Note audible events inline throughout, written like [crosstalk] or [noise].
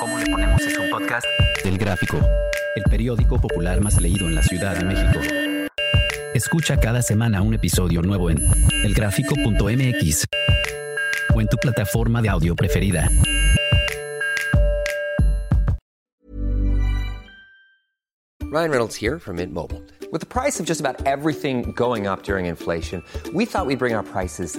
¿Cómo le ponemos es un podcast? Del Gráfico, el periódico popular más leído en la Ciudad de México. Escucha cada semana un episodio nuevo en elgráfico.mx o en tu plataforma de audio preferida. Ryan Reynolds here from Mint Mobile. With the price of just about everything going up during inflation, we thought we'd bring our prices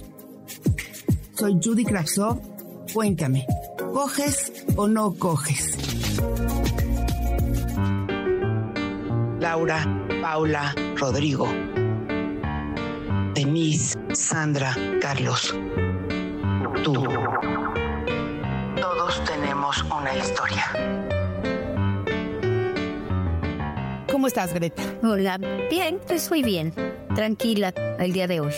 Soy Judy Kravsov. Cuéntame, ¿coges o no coges? Laura, Paula, Rodrigo, Denise, Sandra, Carlos, tú. Todos tenemos una historia. ¿Cómo estás, Greta? Hola, bien, estoy bien, tranquila el día de hoy.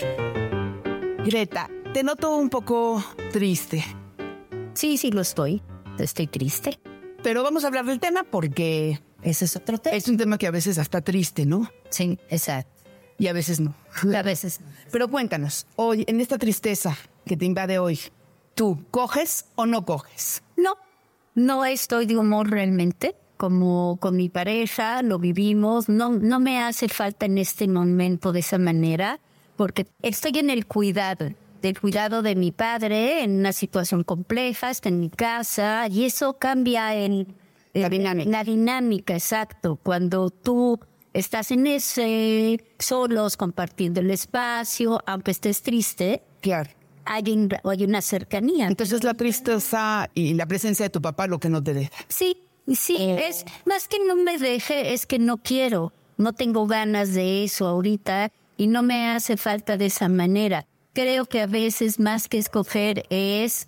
Greta, te noto un poco triste, Sí, sí lo estoy, estoy triste. pero vamos a hablar del tema porque Ese es otro tema. es un tema que a veces hasta triste, ¿no? Sí, exacto. Y a veces no. A veces. Pero cuéntanos, hoy, en esta tristeza que te invade hoy, ¿tú coges o no coges? No, no estoy de humor realmente, como con mi pareja, lo vivimos, no, no me hace falta en este momento de esa manera, porque estoy en el cuidado, del cuidado de mi padre, en una situación compleja, está en mi casa, y eso cambia en La dinámica. La dinámica, exacto. Cuando tú estás en ese, solos, compartiendo el espacio, aunque estés triste, Claro. hay, un- hay una cercanía. Entonces la tristeza y la presencia de tu papá lo que no te deja. Sí, sí, es más que no me deje, es que no quiero, no tengo ganas de eso ahorita y no me hace falta de esa manera. Creo que a veces más que escoger es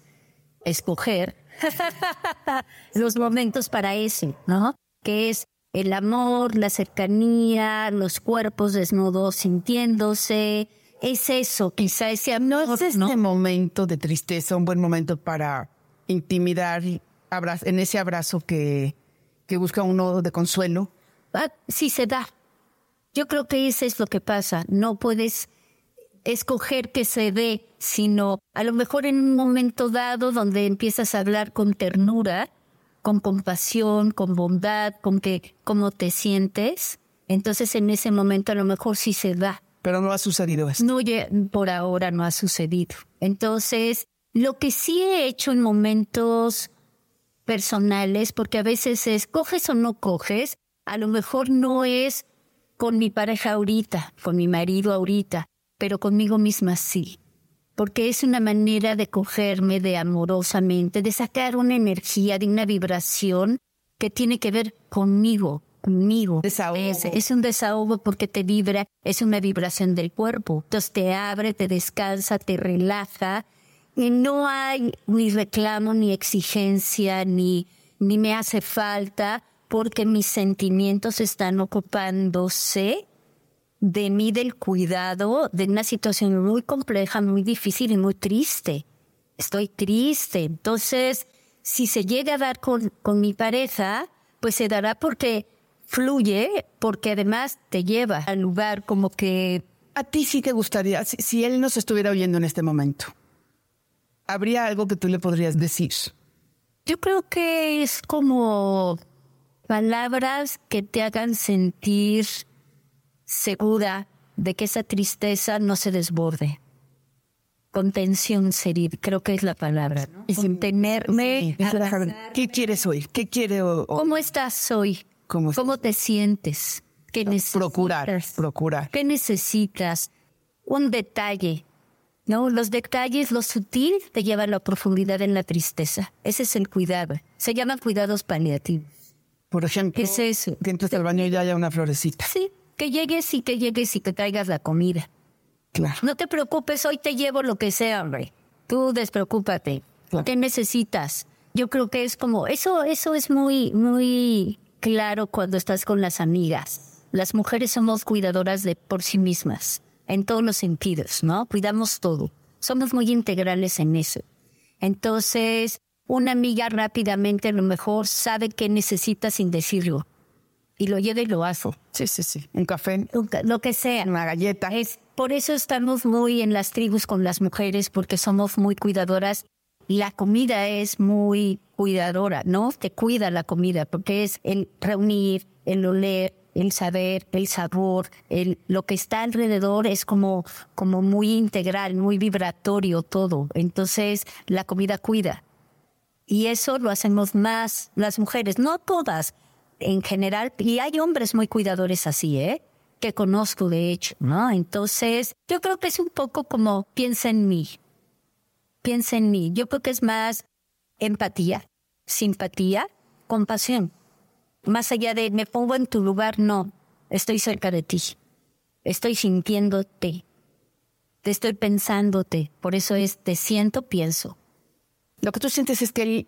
escoger [laughs] los momentos para eso, ¿no? Que es el amor, la cercanía, los cuerpos desnudos sintiéndose. Es eso, quizá ese amor, ¿No es este momento de tristeza un buen momento para intimidar en ese abrazo que, que busca uno de consuelo? Ah, sí se da. Yo creo que eso es lo que pasa. No puedes escoger que se dé, sino a lo mejor en un momento dado donde empiezas a hablar con ternura, con compasión, con bondad, con que cómo te sientes, entonces en ese momento a lo mejor sí se da. Pero no ha sucedido eso. No, por ahora no ha sucedido. Entonces, lo que sí he hecho en momentos personales, porque a veces es coges o no coges, a lo mejor no es con mi pareja ahorita, con mi marido ahorita, pero conmigo misma sí. Porque es una manera de cogerme de amorosamente, de sacar una energía, de una vibración que tiene que ver conmigo, conmigo. Desahogo. Es, es un desahogo porque te vibra, es una vibración del cuerpo. Entonces te abre, te descansa, te relaja. Y no hay ni reclamo, ni exigencia, ni, ni me hace falta, porque mis sentimientos están ocupándose de mí, del cuidado, de una situación muy compleja, muy difícil y muy triste. Estoy triste. Entonces, si se llega a dar con, con mi pareja, pues se dará porque fluye, porque además te lleva al lugar como que A ti sí te gustaría, si, si él nos estuviera oyendo en este momento, ¿habría algo que tú le podrías decir? Yo creo que es como palabras que te hagan sentir segura de que esa tristeza no se desborde. Contención sería, creo que es la palabra. ¿no? Y Contenerme. ¿Qué quieres oír? ¿Qué quiere ¿Cómo estás hoy? ¿Cómo estás? te sientes? ¿Qué necesitas? procurar? Procurar. ¿Qué necesitas? Un detalle. No, los detalles, lo sutil, te llevan a la profundidad en la tristeza. Ese es el cuidado. Se llaman cuidados paliativos. Por ejemplo, ¿Qué es eso? que entres al baño y ya haya una florecita. Sí, que llegues y que llegues y que traigas la comida. Claro. No te preocupes, hoy te llevo lo que sea, hombre. Tú despreocúpate. Claro. ¿Qué necesitas? Yo creo que es como, eso, eso es muy, muy claro cuando estás con las amigas. Las mujeres somos cuidadoras de por sí mismas, en todos los sentidos, ¿no? Cuidamos todo. Somos muy integrales en eso. Entonces, una amiga rápidamente a lo mejor sabe qué necesita sin decirlo. Y lo lleva y lo hace. Sí, sí, sí. Un café, Lo que sea. una galleta. Es, por eso estamos muy en las tribus con las mujeres, porque somos muy cuidadoras. La comida es muy cuidadora, ¿no? Te cuida la comida, porque es el reunir, el oler, el saber, el sabor, el, lo que está alrededor es como, como muy integral, muy vibratorio todo. Entonces, la comida cuida. Y eso lo hacemos más las mujeres, no todas en general. Y hay hombres muy cuidadores así, ¿eh? Que conozco de hecho, ¿no? Entonces, yo creo que es un poco como piensa en mí. Piensa en mí. Yo creo que es más empatía, simpatía, compasión. Más allá de me pongo en tu lugar, no. Estoy cerca de ti. Estoy sintiéndote. Te estoy pensándote. Por eso es te siento, pienso. Lo que tú sientes es que él,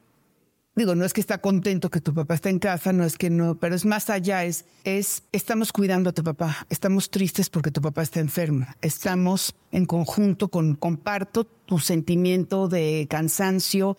digo, no es que está contento que tu papá está en casa, no es que no, pero es más allá, es, es, estamos cuidando a tu papá, estamos tristes porque tu papá está enfermo, estamos en conjunto con, comparto tu sentimiento de cansancio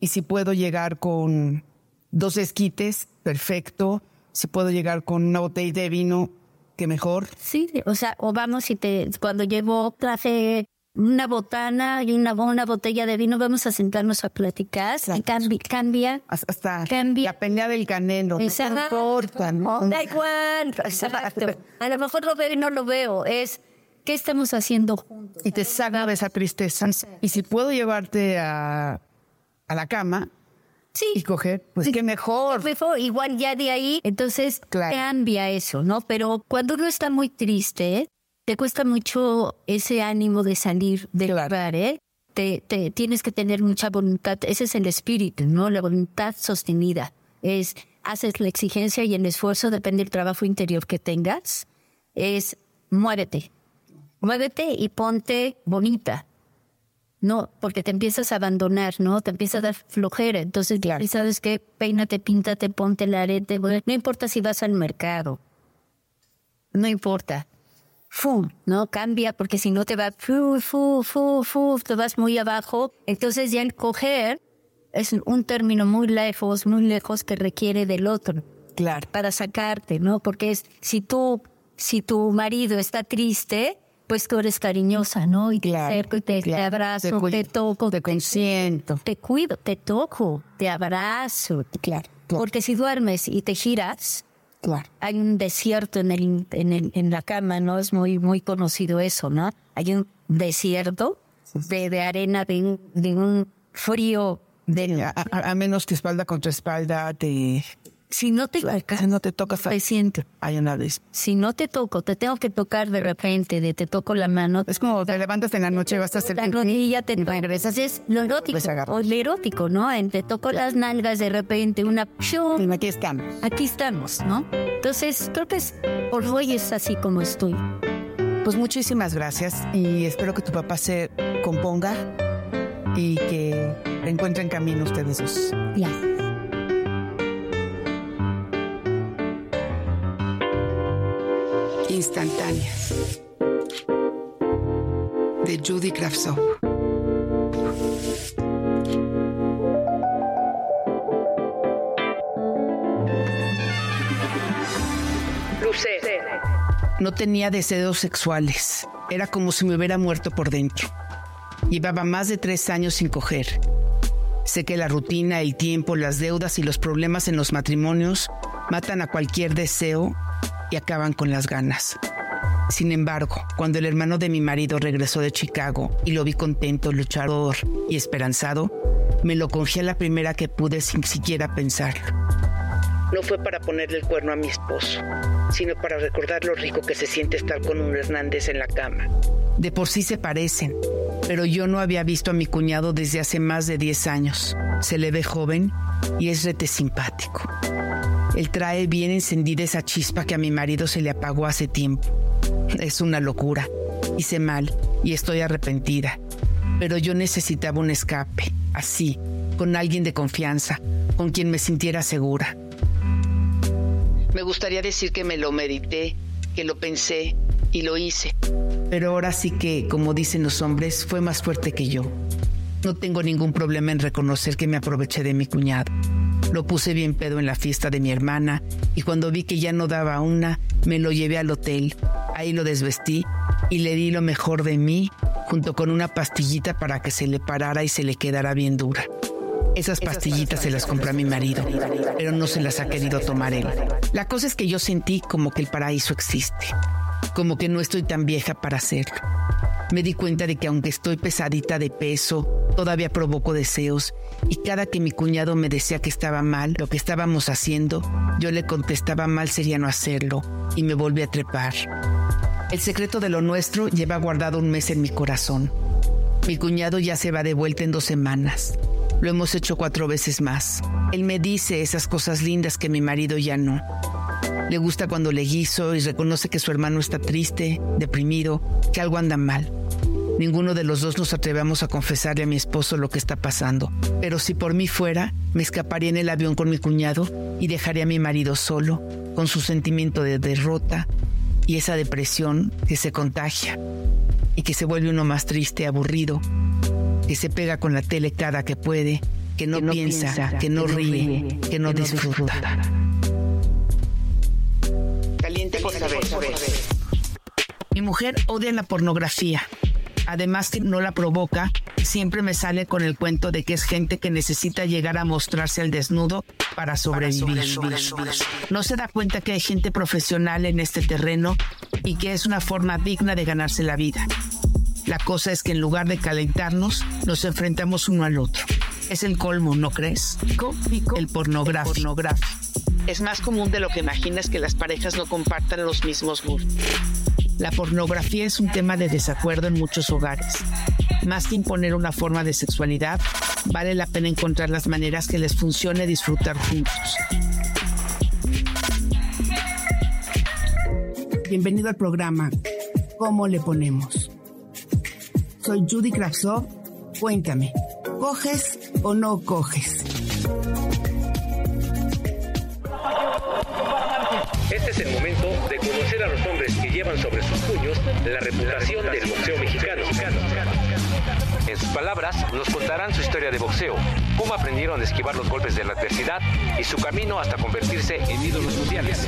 y si puedo llegar con dos esquites, perfecto, si puedo llegar con una botella de vino, que mejor. Sí, o sea, o vamos y te, cuando llevo traje una botana y una, una botella de vino, vamos a sentarnos a platicar. Y cambi- cambia. Hasta Cambia. la pelea del canelo, no Exacto. importa, ¿no? Da igual. Exacto. A lo mejor lo veo y no lo veo. Es, ¿qué estamos haciendo juntos? y te saca de esa tristeza. Y si puedo llevarte a, a la cama Sí. y coger, pues qué mejor. Mejor, igual ya de ahí, entonces Claro. cambia eso, ¿no? Pero cuando uno está muy triste, te cuesta mucho ese ánimo de salir del Claro. lugar, ¿eh? Te, te- tienes que tener mucha voluntad, ese es el espíritu, ¿no? La voluntad sostenida. Es, haces la exigencia y el esfuerzo, depende del trabajo interior que tengas, es muévete. Muévete y ponte bonita. No, porque te empiezas a abandonar, ¿no? Te empieza a dar flojera. Entonces, Claro. sabes qué, peínate, píntate, ponte el arete. No importa si vas al mercado. No importa. Fu, ¿no? Cambia, porque si no te va, fu, fu, fu, fu, te vas muy abajo. Entonces ya el coger es un término muy lejos, muy lejos que requiere del otro Claro. para sacarte, ¿no? Porque es, si tú, si tu marido está triste, pues tú eres cariñosa, ¿no? Y te Claro, acerco y te, abrazo, Te toco, te consiento. te cuido, te toco, te abrazo. Claro, claro. Porque si duermes y te giras, Claro. hay un desierto en, el, en, el, en la cama, ¿no? Es muy, muy conocido eso, ¿no? Hay un desierto de, de arena, de un, de un frío. De, A, a- a menos que espalda contra espalda te, si no te casi no te tocas. te siento. Hay una vez. Si no te toco, te tengo que tocar de repente, de te toco la mano, Es como te levantas en la noche y vas a hacer la rodilla, te regresas. Es lo erótico, Pues o lo erótico, ¿no? En te toco las nalgas de repente, una... aquí estamos. Aquí estamos, ¿no? Entonces, creo que es, por hoy es así como estoy. Pues muchísimas gracias y espero que tu papá se componga y que encuentren camino ustedes dos. Ya. Instantáneas. De Judy Kravtsov. No tenía deseos sexuales. Era como si me hubiera muerto por dentro. Llevaba más de tres años sin coger. Sé que la rutina, el tiempo, las deudas y los problemas en los matrimonios matan a cualquier deseo y acaban con las ganas. Sin embargo, cuando el hermano de mi marido regresó de Chicago y lo vi contento, luchador y esperanzado, me lo a la primera que pude sin siquiera pensarlo. No fue para ponerle el cuerno a mi esposo, sino para recordar lo rico que se siente estar con un Hernández en la cama. De por sí se parecen, pero yo no había visto a mi cuñado desde hace más de 10 años. Se le ve joven y es rete simpático. Él trae bien encendida esa chispa que a mi marido se le apagó hace tiempo. Es una locura. Hice mal y estoy arrepentida. Pero yo necesitaba un escape, así, con alguien de confianza, con quien me sintiera segura. Me gustaría decir que me lo medité, que lo pensé y lo hice. Pero ahora sí que, como dicen los hombres, fue más fuerte que yo. No tengo ningún problema en reconocer que me aproveché de mi cuñado. Lo puse bien pedo en la fiesta de mi hermana y cuando vi que ya no daba una, me lo llevé al hotel. Ahí lo desvestí y le di lo mejor de mí junto con una pastillita para que se le parara y se le quedara bien dura. Esas pastillitas se las compró a mi marido, pero no se las ha querido tomar él. La cosa es que yo sentí como que el paraíso existe, como que no estoy tan vieja para hacerlo. Me di cuenta de que aunque estoy pesadita de peso, todavía provoco deseos y cada que mi cuñado me decía que estaba mal lo que estábamos haciendo, yo le contestaba mal sería no hacerlo y me volví a trepar. El secreto de lo nuestro lleva guardado un mes en mi corazón. Mi cuñado ya se va de vuelta en dos semanas. Lo hemos hecho cuatro veces más. Él me dice esas cosas lindas que mi marido ya no. Le gusta cuando le guiso y reconoce que su hermano está triste, deprimido, que algo anda mal. Ninguno de los dos nos atrevemos a confesarle a mi esposo lo que está pasando. Pero si por mí fuera, me escaparía en el avión con mi cuñado y dejaría a mi marido solo, con su sentimiento de derrota, y esa depresión que se contagia y que se vuelve uno más triste, aburrido, que se pega con la tele cada que puede, que no, piensa, que no ríe, que no disfruta. Caliente por saber. Mi mujer odia la pornografía. Además que no la provoca, siempre me sale con el cuento de que es gente que necesita llegar a mostrarse al desnudo para sobrevivir. No se da cuenta que hay gente profesional en este terreno y que es una forma digna de ganarse la vida. La cosa es que en lugar de calentarnos, nos enfrentamos uno al otro. Es el colmo, ¿no crees? El pornográfico. Es más común de lo que imaginas que las parejas no compartan los mismos gustos. La pornografía es un tema de desacuerdo en muchos hogares. Más que imponer una forma de sexualidad, vale la pena encontrar las maneras que les funcione disfrutar juntos. Bienvenido al programa ¿Cómo le ponemos? Soy Judy Kravsov. Cuéntame, ¿coges o no coges? Este es el momento de conocer a los hombres que llevan sobre sus puños la reputación del boxeo mexicano. En sus palabras, nos contarán su historia de boxeo, cómo aprendieron a esquivar los golpes de la adversidad y su camino hasta convertirse en ídolos mundiales.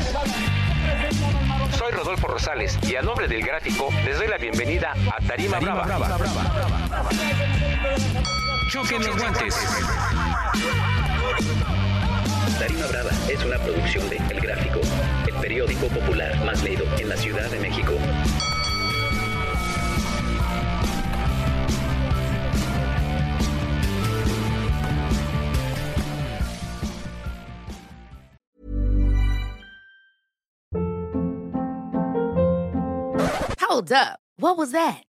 Soy Rodolfo Rosales y a nombre del gráfico les doy la bienvenida a Tarima, Brava. Choquen los guantes. Es una producción de El Gráfico, el periódico popular más leído en la Ciudad de México. Hold up. What was that?